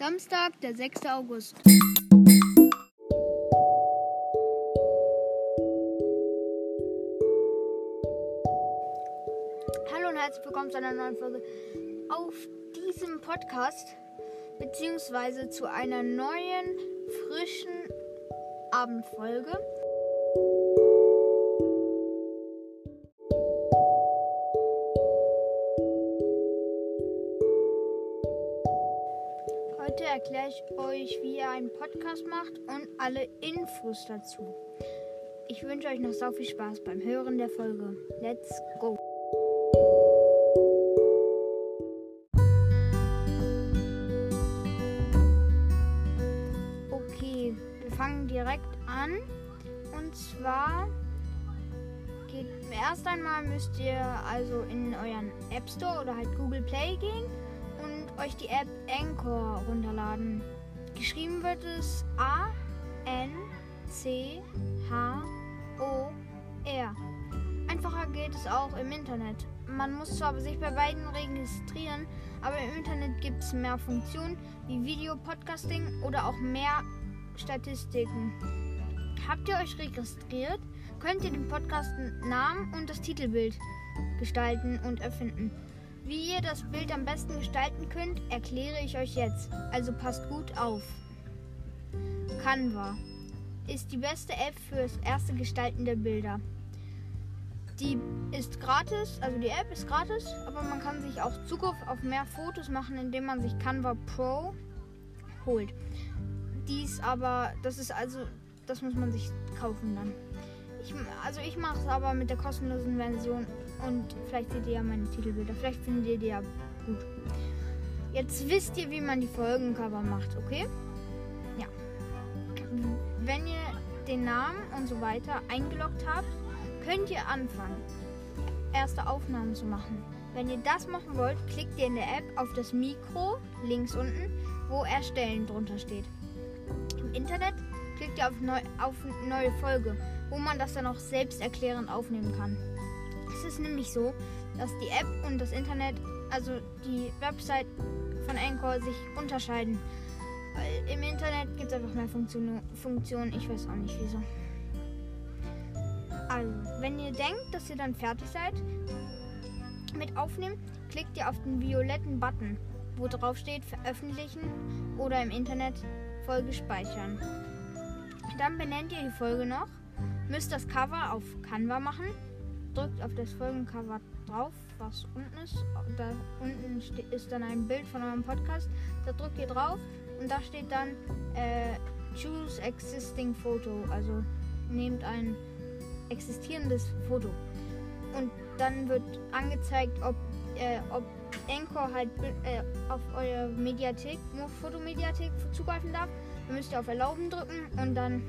Samstag, der 6. August. Hallo und herzlich willkommen zu einer neuen Folge auf diesem Podcast, beziehungsweise zu einer neuen, frischen Abendfolge. Erkläre ich euch, wie ihr einen Podcast macht und alle Infos dazu. Ich wünsche euch noch so viel Spaß beim Hören der Folge. Let's go! Okay, wir fangen direkt an. Und zwar geht erst einmal müsst ihr also in euren App Store oder halt Google Play gehen euch die App Anchor runterladen. Geschrieben wird es A N C H O R. Einfacher geht es auch im Internet. Man muss zwar sich bei beiden registrieren, aber im Internet gibt es mehr Funktionen wie Video, Podcasting oder auch mehr Statistiken. Habt ihr euch registriert, könnt ihr den Podcast Namen und das Titelbild gestalten und erfinden. Wie ihr das Bild am besten gestalten könnt, erkläre ich euch jetzt. Also passt gut auf. Canva ist die beste App fürs erste Gestalten der Bilder. Die ist gratis, also die App ist gratis, aber man kann sich auch Zugriff auf mehr Fotos machen, indem man sich Canva Pro holt. Dies aber, das ist also, das muss man sich kaufen dann. Ich, also ich mache es aber mit der kostenlosen Version und vielleicht seht ihr ja meine Titelbilder. Vielleicht findet ihr die ja gut. Jetzt wisst ihr, wie man die Folgencover macht, okay? Ja. Wenn ihr den Namen und so weiter eingeloggt habt, könnt ihr anfangen, erste Aufnahmen zu machen. Wenn ihr das machen wollt, klickt ihr in der App auf das Mikro links unten, wo Erstellen drunter steht. Im Internet klickt ihr auf, neu, auf neue Folge, wo man das dann auch selbsterklärend aufnehmen kann. Es ist nämlich so, dass die App und das Internet, also die Website von Anchor, sich unterscheiden. Weil im Internet gibt es einfach mehr Funktionen. Funktion, ich weiß auch nicht wieso. Also, wenn ihr denkt, dass ihr dann fertig seid mit Aufnehmen, klickt ihr auf den violetten Button, wo drauf steht Veröffentlichen oder im Internet Folge speichern. Dann benennt ihr die Folge noch, müsst das Cover auf Canva machen, drückt auf das Folgencover drauf, was unten ist. Da unten ist dann ein Bild von eurem Podcast. Da drückt ihr drauf und da steht dann äh, Choose Existing Photo. Also nehmt ein existierendes Foto. Und dann wird angezeigt, ob, äh, ob Anchor halt äh, auf eure Mediathek, Fotomediathek zugreifen darf. Dann müsst ihr auf Erlauben drücken und dann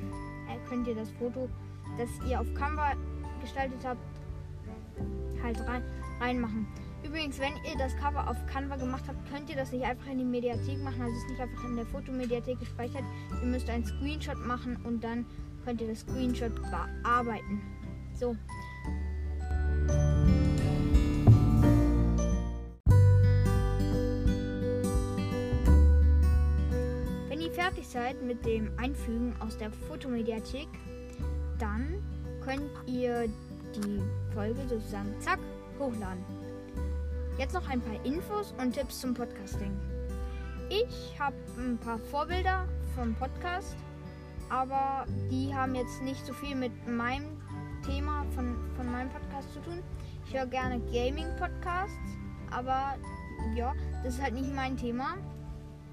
äh, könnt ihr das Foto, das ihr auf Canva gestaltet habt, halt rein, reinmachen. Übrigens, wenn ihr das Cover auf Canva gemacht habt, könnt ihr das nicht einfach in die Mediathek machen. Also es ist nicht einfach in der Fotomediathek gespeichert. Ihr müsst einen Screenshot machen und dann könnt ihr das Screenshot bearbeiten. So. Wenn ihr fertig seid mit dem Einfügen aus der Fotomediathek, dann könnt ihr die Folge sozusagen zack hochladen. Jetzt noch ein paar Infos und Tipps zum Podcasting. Ich habe ein paar Vorbilder vom Podcast, aber die haben jetzt nicht so viel mit meinem Thema von, von meinem Podcast zu tun. Ich höre gerne Gaming-Podcasts, aber ja, das ist halt nicht mein Thema.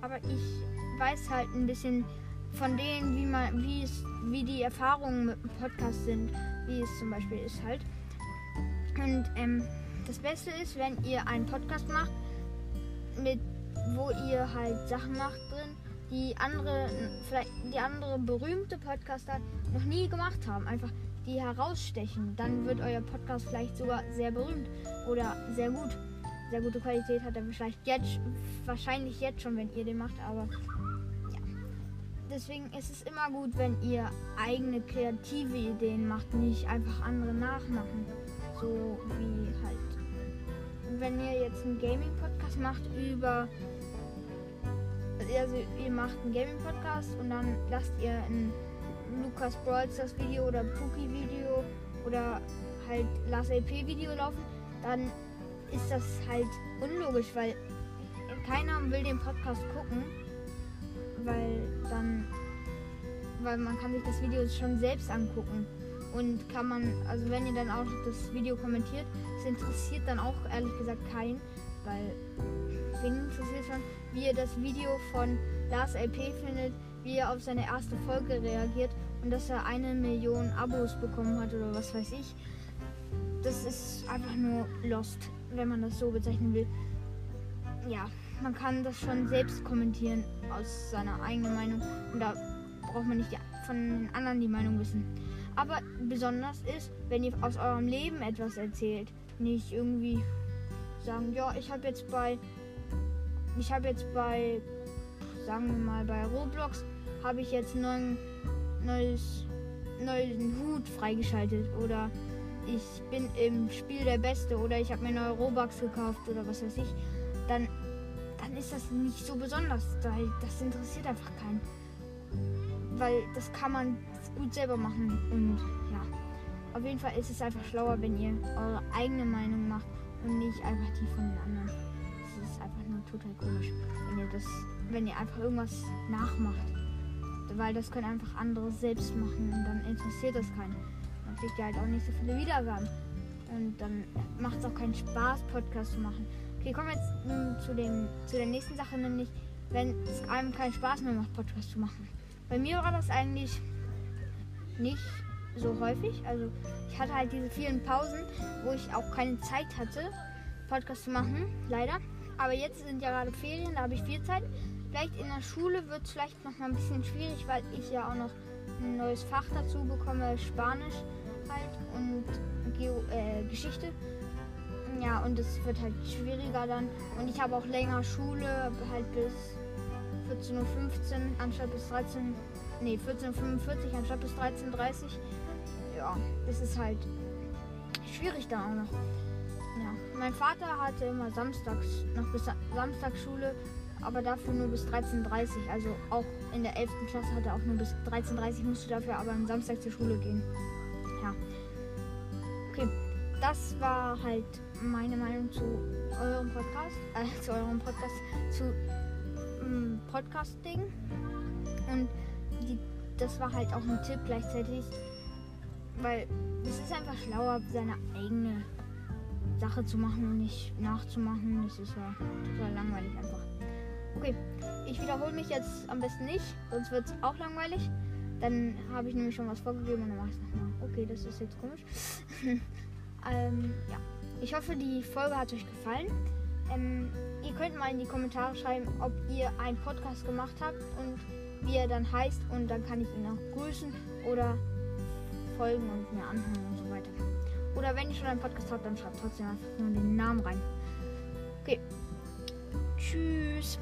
Aber ich weiß halt ein bisschen von denen, wie man, wie es, wie die Erfahrungen mit dem Podcast sind, wie es zum Beispiel ist halt. Und ähm, das Beste ist, wenn ihr einen Podcast macht, mit, wo ihr halt Sachen macht drin, die andere, vielleicht die andere berühmte Podcaster noch nie gemacht haben. Einfach die herausstechen. Dann wird euer Podcast vielleicht sogar sehr berühmt oder sehr gut. Sehr gute Qualität hat er vielleicht jetzt, wahrscheinlich jetzt schon, wenn ihr den macht, aber. Deswegen ist es immer gut, wenn ihr eigene kreative Ideen macht, nicht einfach andere nachmachen. So wie halt. Wenn ihr jetzt einen Gaming-Podcast macht über also ihr macht einen Gaming-Podcast und dann lasst ihr ein Lukas Brawls das Video oder Pookie Video oder halt Last LP Video laufen, dann ist das halt unlogisch, weil keiner will den Podcast gucken, weil dann, weil man kann sich das Video schon selbst angucken und kann man, also wenn ihr dann auch das Video kommentiert, es interessiert dann auch ehrlich gesagt keinen, weil wen interessiert schon, wie ihr das Video von Lars LP findet, wie er auf seine erste Folge reagiert und dass er eine Million Abos bekommen hat oder was weiß ich. Das ist einfach nur lost, wenn man das so bezeichnen will. Ja, man kann das schon selbst kommentieren aus seiner eigenen Meinung. Und da braucht man nicht von den anderen die Meinung wissen. Aber besonders ist, wenn ihr aus eurem Leben etwas erzählt, nicht irgendwie sagen, ja, ich habe jetzt bei ich habe jetzt bei sagen wir mal bei Roblox habe ich jetzt neuen neuen Hut freigeschaltet. Oder ich bin im Spiel der Beste. Oder ich habe mir neue Robux gekauft oder was weiß ich, dann ist das nicht so besonders, weil das interessiert einfach keinen. Weil das kann man gut selber machen und ja, auf jeden Fall ist es einfach schlauer, wenn ihr eure eigene Meinung macht und nicht einfach die von den anderen. Das ist einfach nur total komisch, wenn ihr das, wenn ihr einfach irgendwas nachmacht weil das können einfach andere selbst machen und dann interessiert das keinen. Dann kriegt ihr halt auch nicht so viele Wiedergaben. Und dann macht es auch keinen Spaß, Podcast zu machen. Okay, kommen wir jetzt nun zu, dem, zu der nächsten Sache, nämlich wenn es einem keinen Spaß mehr macht, Podcast zu machen. Bei mir war das eigentlich nicht so häufig. Also ich hatte halt diese vielen Pausen, wo ich auch keine Zeit hatte, Podcast zu machen, leider. Aber jetzt sind ja gerade Ferien, da habe ich viel Zeit. Vielleicht in der Schule wird es vielleicht noch mal ein bisschen schwierig, weil ich ja auch noch ein neues Fach dazu bekomme, Spanisch halt und Geo äh, Geschichte. Ja, und es wird halt schwieriger dann. Und ich habe auch länger Schule, halt bis 14.15 Uhr anstatt bis 13 nee, 14.45 Uhr anstatt bis 13.30 Uhr. Ja, das ist halt schwierig da auch noch. Ja, mein Vater hatte immer samstags noch bis Samstagsschule aber dafür nur bis 13.30 Uhr. Also auch in der 11. Klasse hat er auch nur bis 13.30 Uhr, musst du dafür aber am Samstag zur Schule gehen. Ja. Okay, das war halt meine Meinung zu eurem Podcast, äh, zu eurem Podcast, zu ähm, Podcasting. Und die, das war halt auch ein Tipp gleichzeitig, weil es ist einfach schlauer, seine eigene Sache zu machen und nicht nachzumachen. Das ist ja total langweilig einfach. Okay, ich wiederhole mich jetzt am besten nicht, sonst wird es auch langweilig. Dann habe ich nämlich schon was vorgegeben und dann mache ich es nochmal. Okay, das ist jetzt komisch. ähm, ja. Ich hoffe, die Folge hat euch gefallen. Ähm, ihr könnt mal in die Kommentare schreiben, ob ihr einen Podcast gemacht habt und wie er dann heißt. Und dann kann ich ihn auch grüßen oder folgen und mir anhören und so weiter. Oder wenn ihr schon einen Podcast habt, dann schreibt trotzdem einfach nur den Namen rein. Okay. Tschüss.